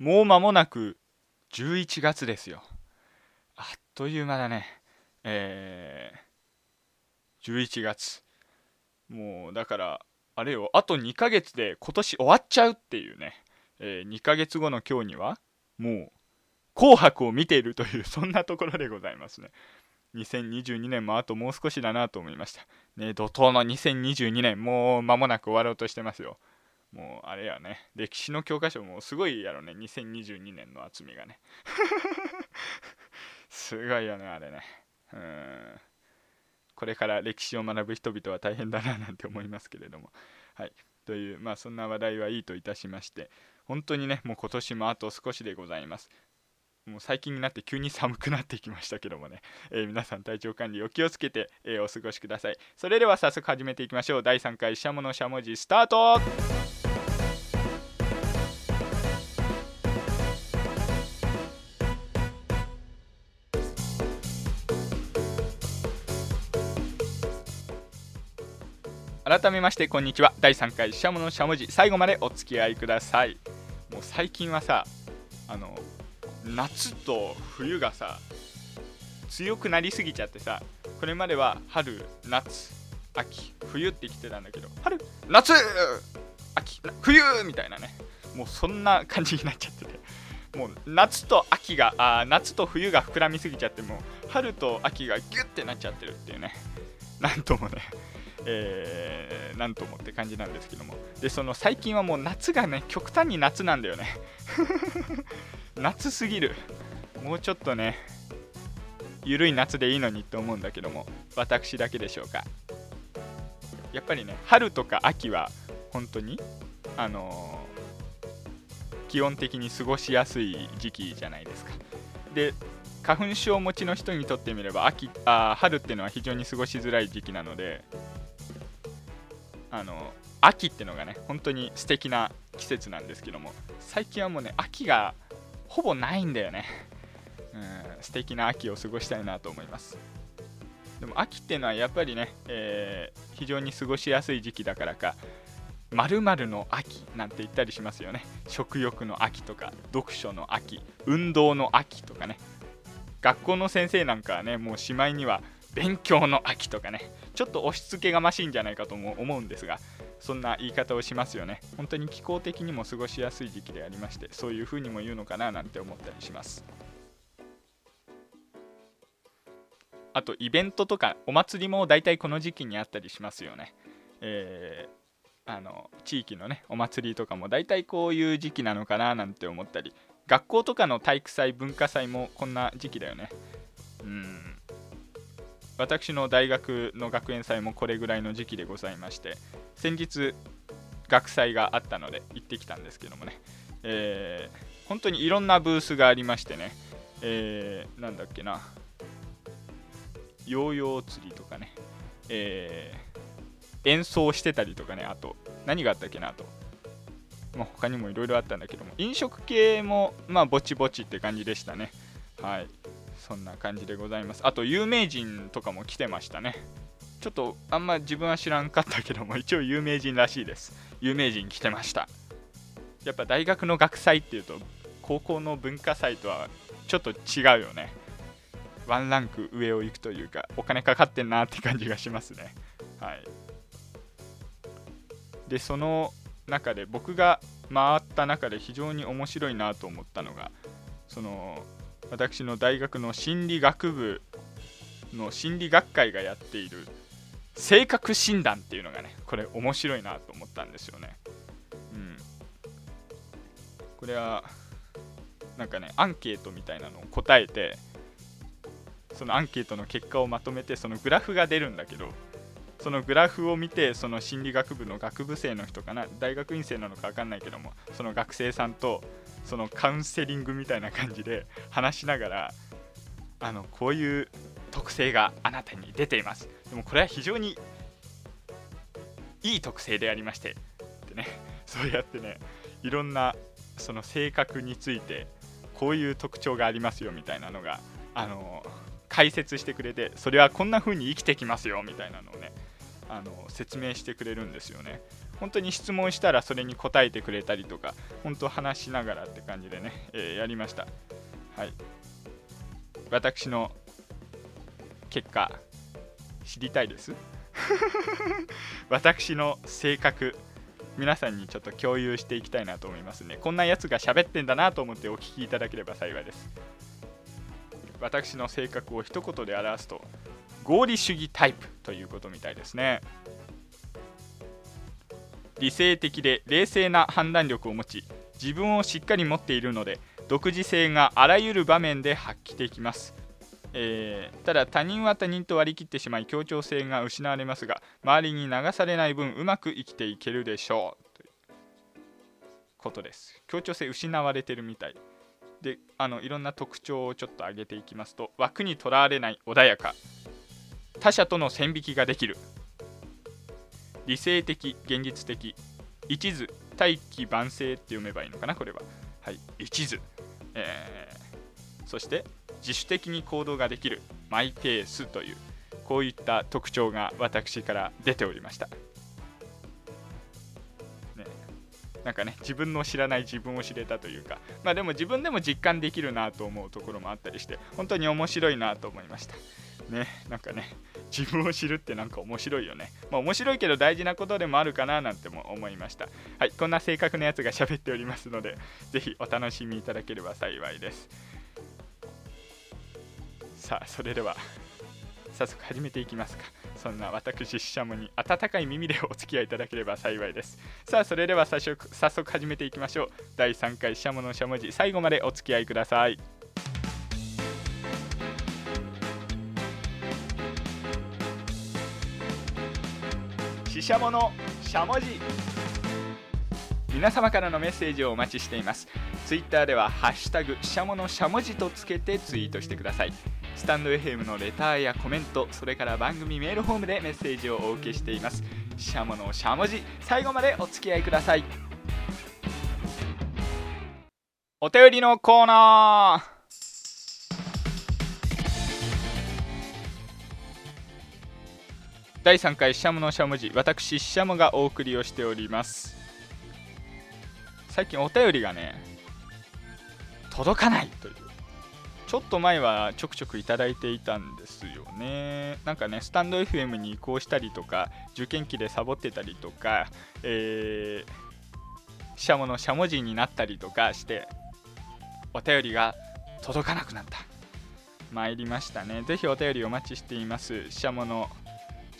もう間もなく11月ですよ。あっという間だね。えー、11月。もうだからあれよあと2ヶ月で今年終わっちゃうっていうね、えー、2ヶ月後の今日にはもう紅白を見ているという そんなところでございますね。2022年もあともう少しだなと思いました。ね怒涛の2022年もう間もなく終わろうとしてますよ。もうあれやね。歴史の教科書もすごいやろね。2022年の厚みがね。すごいよねあれね。うん。これから歴史を学ぶ人々は大変だななんて思いますけれども。はい、という、まあ、そんな話題はいいといたしまして、本当にね、もう今年もあと少しでございます。もう最近になって急に寒くなってきましたけどもね、えー、皆さん体調管理お気をつけて、えー、お過ごしください。それでは早速始めていきましょう。第3回シャモのしゃもじスタート。改めましてこんにちは。第3回シャムのしゃもじ最後までお付き合いください。もう最近はさあの夏と冬がさ強くなりすぎちゃってさこれまでは春夏秋冬って来てたんだけど春夏秋冬みたいなね。もうそんな感じになっちゃってて。もう夏と秋があ夏と冬が膨らみすぎちゃっても春と秋がギュッてなっちゃってるっていうね。なんともね。えー、なんともって感じなんですけども。でその最近はもう夏がね極端に夏なんだよね。夏すぎる。もうちょっとねゆるい夏でいいのにって思うんだけども私だけでしょうか。やっぱりね春とか秋は本当にあのー、基本的に過ごしやすい時期じゃないですか。で花粉症持ちの人にとってみれば秋あ春っていうのは非常に過ごしづらい時期なのであの秋ってのがね本当に素敵な季節なんですけども最近はもうね秋がほぼないんだよね。うん素敵な秋を過ごしたいなと思います。でも秋っていうのはやっぱりね、えー、非常に過ごしやすい時期だからか〇〇の秋なんて言ったりしますよね。食欲の秋とか読書の秋運動の秋とかね。学校の先生なんかはねもうしまいには勉強の秋とかねちょっと押し付けがましいんじゃないかとも思うんですがそんな言い方をしますよね。本当に気候的にも過ごしやすい時期でありましてそういう風にも言うのかななんて思ったりします。あとイベントとかお祭りも大体この時期にあったりしますよね。えー、あの地域のねお祭りとかも大体こういう時期なのかななんて思ったり。学校とかの体育祭文化祭もこんな時期だよね。うん。私の大学の学園祭もこれぐらいの時期でございまして先日学祭があったので行ってきたんですけどもね、えー、本当にいろんなブースがありましてね、えー、なんだっけな。ヨーヨー釣りとかね、えー、演奏してたりとかね。あと何があったっけなと。まあ、他にもいろいろあったんだけども。飲食系もまあぼちぼちって感じでしたね。はい。そんな感じでございます。あと有名人とかも来てましたね。ちょっとあんま自分は知らんかったけども一応有名人らしいです。有名人来てました。やっぱ大学の学祭っていうと高校の文化祭とはちょっと違うよね。ワンランク上を行くというかお金かかってんなって感じがしますね。はい。でその中で僕が回った中で非常に面白いなと思ったのがその私の大学の心理学部の心理学会がやっている性格診断っていうのがねこれ面白いなと思ったんですよね。うん。これはなんかねアンケートみたいなのを答えてそのアンケートの結果をまとめてそのグラフが出るんだけどそのグラフを見てその心理学部の学部生の人かな大学院生なのか分かんないけどもその学生さんとそのカウンセリングみたいな感じで話しながらあのこういう特性があなたに出ています。でもこれは非常にいい特性でありましてってねそうやってねいろんなその性格についてこういう特徴がありますよみたいなのがあの解説してくれてそれはこんな風に生きてきますよみたいなのをねあの説明してくれるんですよね。本当に質問したらそれに答えてくれたりとか本当話しながらって感じでね、えー、やりました。はい。私の結果知りたいです？私の性格皆さんにちょっと共有していきたいなと思いますね。こんなやつが喋ってんだなと思ってお聞きいただければ幸いです。私の性格を一言で表すと合理主義タイプということみたいですね。理性的で冷静な判断力を持ち自分をしっかり持っているので独自性があらゆる場面で発揮できます。えー、ただ他人は他人と割り切ってしまい協調性が失われますが周りに流されない分うまく生きていけるでしょうということです。協調性失われてるみたい。であのいろんな特徴をちょっと挙げていきますと枠にとらわれない穏やか。他者との線引きができる。理性的現実的一途大器晩成って読めばいいのかなこれは。はい一途、えー、そして自主的に行動ができるマイペースというこういった特徴が私から出ておりました、ね、なんかね自分の知らない自分を知れたというかまあでも自分でも実感できるなと思うところもあったりして本当に面白いなと思いました。ねなんかね自分を知るってなんか面白いよね。まあ面白いけど大事なことでもあるかななんても思いました。はいこんな性格のやつが喋っておりますのでぜひお楽しみいただければ幸いです。さあそれでは早速始めていきますか。そんな私シャムに温かい耳でお付き合いいただければ幸いです。さあそれでは早速早速始めていきましょう。第3回シャムのしゃもじ最後までお付き合いください。しゃものしゃもじ。皆様からのメッセージをお待ちしています。ツイッターでは「ハッシュタグしゃものしゃもじ」とつけてツイートしてください。スタンド FM のレターやコメントそれから番組メールフォームでメッセージをお受けしています。しゃものしゃもじ。最後までお付き合いください。お便りのコーナー。第3回シャムのしゃもじ私シャムがお送りをしております最近お便りがね届かないというちょっと前はちょくちょくいただいていたんですよね。なんかね、スタンド FM に移行したりとか、受験期でサボってたりとか、えー、しゃものしゃもじになったりとかして、お便りが届かなくなった。参りましたね。ぜひお便りお待ちしています。しゃもの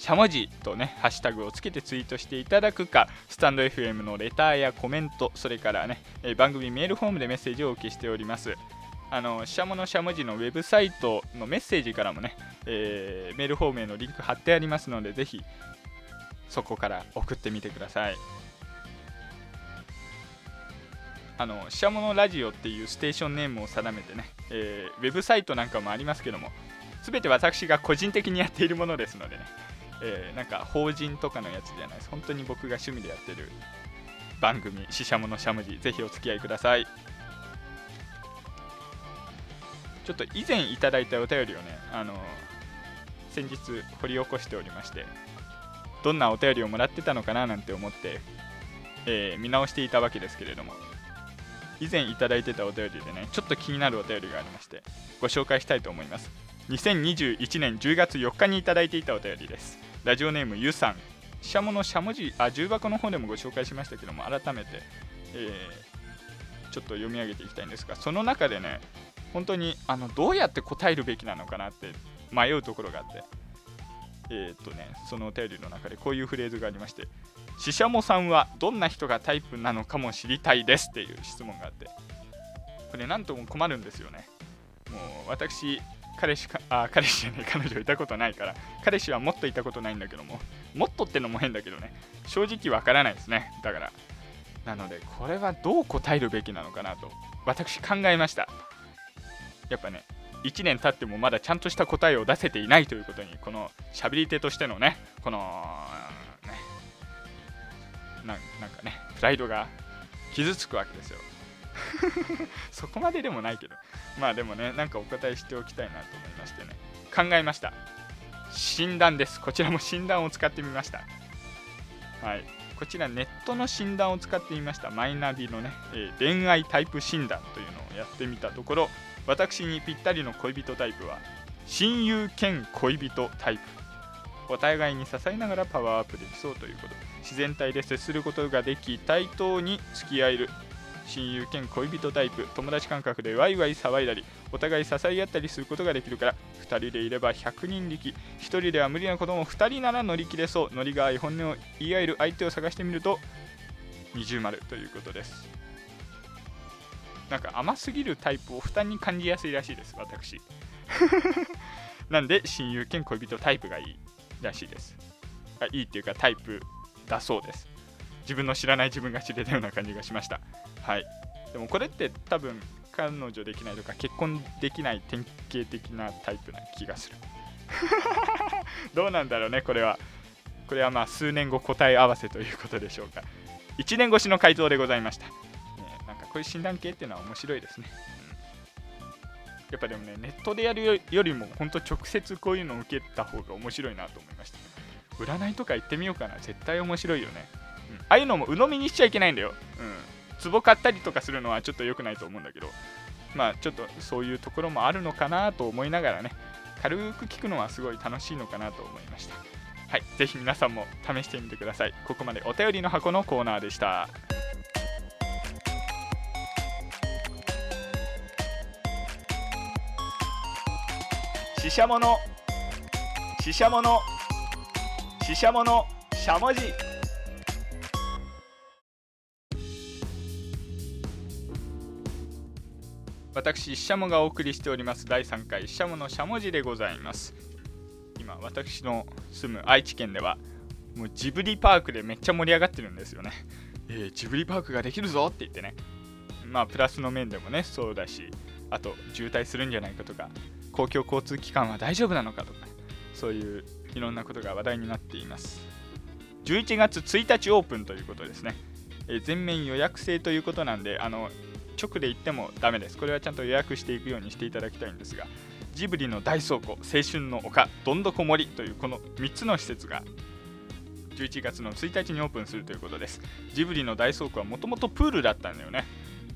しゃもじとね、ハッシュタグをつけてツイートしていただくか、スタンド FM のレターやコメント、それからね、え番組メールフォームでメッセージをお受けしております。あのしゃものしゃもじのウェブサイトのメッセージからもね、えー、メールフォームへのリンク貼ってありますのでぜひそこから送ってみてくださいあのしゃものラジオっていうステーションネームを定めてね、えー、ウェブサイトなんかもありますけども全て私が個人的にやっているものですのでね、えー、なんか法人とかのやつじゃないです本当に僕が趣味でやってる番組ししゃものしゃもじぜひお付き合いくださいちょっと以前いただいたお便りをね、あの先日掘り起こしておりまして、どんなお便りをもらってたのかななんて思って、えー、見直していたわけですけれども、以前いただいてたお便りでね、ちょっと気になるお便りがありまして、ご紹介したいと思います。2021年10月4日にいただいていたお便りです。ラジオネームゆさん。しゃものしゃもじ、あ、重箱の方でもご紹介しましたけども、改めて、えー、ちょっと読み上げていきたいんですが、その中でね、本当にあのどうやって答えるべきなのかなって迷うところがあって、えー、っとね、そのお便りの中でこういうフレーズがありまして、ししゃもさんはどんな人がタイプなのかも知りたいですっていう質問があって、これなんとも困るんですよね。もう私、彼氏か、あ、彼氏じゃね 彼女いたことないから、彼氏はもっといたことないんだけども、もっとってのも変だけどね、正直わからないですね。だから、なので、これはどう答えるべきなのかなと、私考えました。やっぱね1年経ってもまだちゃんとした答えを出せていないということにこの喋り手としてのねこのねなんかねプライドが傷つくわけですよ。そこまででもないけど。まあでもねなんかお答えしておきたいなと思いましてね。考えました。診断です。こちらも診断を使ってみました。はい。こちらネットの診断を使ってみました。マイナビのね、えー、恋愛タイプ診断というのをやってみたところ私にぴったりの恋人タイプは親友兼恋人タイプ。お互いに支えながらパワーアップできそうということ。自然体で接することができ対等に付き合える。親友兼恋人タイプ。友達感覚でワイワイ騒いだりお互い支え合ったりすることができるから2人でいれば100人力。1人では無理なことも2人なら乗り切れそう。ノリが合い本音を言い合える相手を探してみると二重丸ということです。なんか甘すぎるタイプを負担に感じやすいらしいです私。なんで親友兼恋人タイプがいいらしいです。あいいっていうかタイプだそうです。自分の知らない自分が知れたような感じがしました。はい。でもこれって多分彼女できないとか結婚できない典型的なタイプな気がする。どうなんだろうねこれは。これはまあ数年後答え合わせということでしょうか。1年越しの回答でございました、ね、なんかこういう診断系っていうのは面白いですね、うん、やっぱでもねネットでやるよりも本当直接こういうのを受けた方が面白いなと思いました。占いとか行ってみようかな。絶対面白いよね、うん、ああいうのも鵜呑みにしちゃいけないんだよ。うん。壺買ったりとかするのはちょっと良くないと思うんだけどまあちょっとそういうところもあるのかなと思いながらね軽く聞くのはすごい楽しいのかなと思いました。はいぜひ皆さんも試してみてください。ここまでお便りの箱のコーナーでした。ししゃものししゃものししゃものしゃもじ。私シャモがお送りしております。第3回シャモのしゃもじでございます。今私の住む愛知県ではもうジブリパークでめっちゃ盛り上がってるんですよね、えー、ジブリパークができるぞって言ってね。まあプラスの面でもねそうだしあと渋滞するんじゃないかとか公共交通機関は大丈夫なのかとかそういういろんなことが話題になっています。11月1日オープンということですね、えー、全面予約制ということなんであの直で行ってもダメです。これはちゃんと予約していくようにしていただきたいんですがジブリの大倉庫青春の丘どんどこ森というこの3つの施設が11月の1日にオープンするということです。ジブリの大倉庫はもともとプールだったんだよね。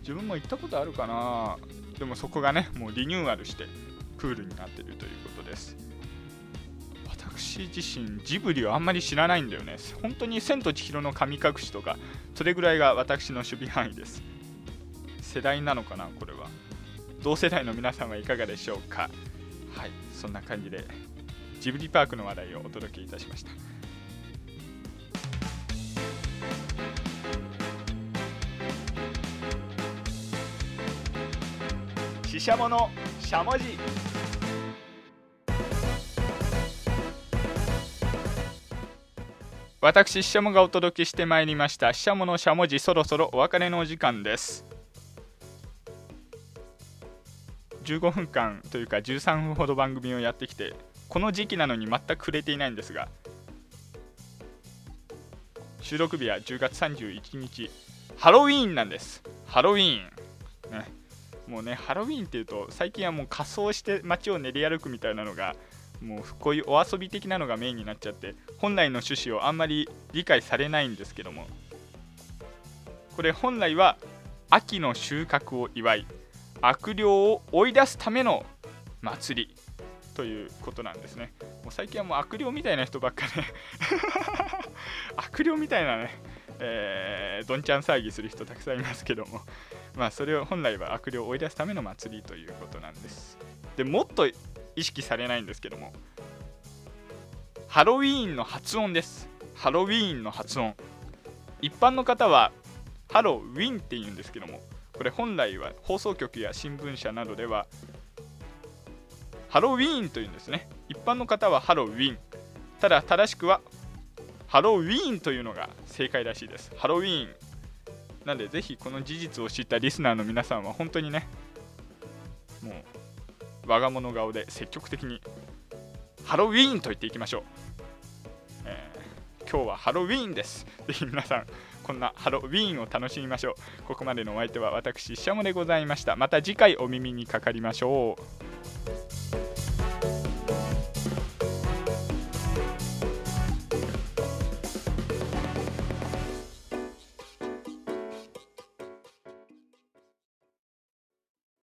自分も行ったことあるかな。でもそこがねもうリニューアルしてプールになっているということです。私自身ジブリはあんまり知らないんだよね。本当に千と千尋の神隠しとかそれぐらいが私の守備範囲です。世代なのかなこれは同世代の皆さんはいかがでしょうかはいそんな感じでジブリパークの話題をお届けいたしましたししゃものしゃもじ私、ししゃもがお届けしてまいりました。ししゃものしゃもじ、そろそろお別れのお時間です。15分間というか13分ほど番組をやってきてこの時期なのに全く触れていないんですが収録日は10月31日ハロウィーンなんです。ハロウィーン、ね、もうねハロウィーンっていうと最近はもう仮装して街を練り歩くみたいなのがもうこういうお遊び的なのがメインになっちゃって本来の趣旨をあんまり理解されないんですけども。これ本来は秋の収穫を祝い悪霊を追い出すための祭りということなんですね。もう最近はもう悪霊みたいな人ばっかで 悪霊みたいなね、えー、どんちゃん騒ぎする人たくさんいますけども、まあそれを本来は悪霊を追い出すための祭りということなんです。でもっと意識されないんですけども、ハロウィーンの発音です。ハロウィーンの発音。一般の方はハロウィンって言うんですけども、これ本来は放送局や新聞社などではハロウィーンというんですね。一般の方はハロウィン。ただ正しくはハロウィーンというのが正解らしいです。ハロウィーン。なんでぜひこの事実を知ったリスナーの皆さんは本当にねもう我が物顔で積極的にハロウィーンと言っていきましょう、えー、今日はハロウィーンです。ぜひ皆さんこんなハロウィーンを楽しみましょう。ここまでのお相手は私シャモでございました。また次回お耳にかかりましょう。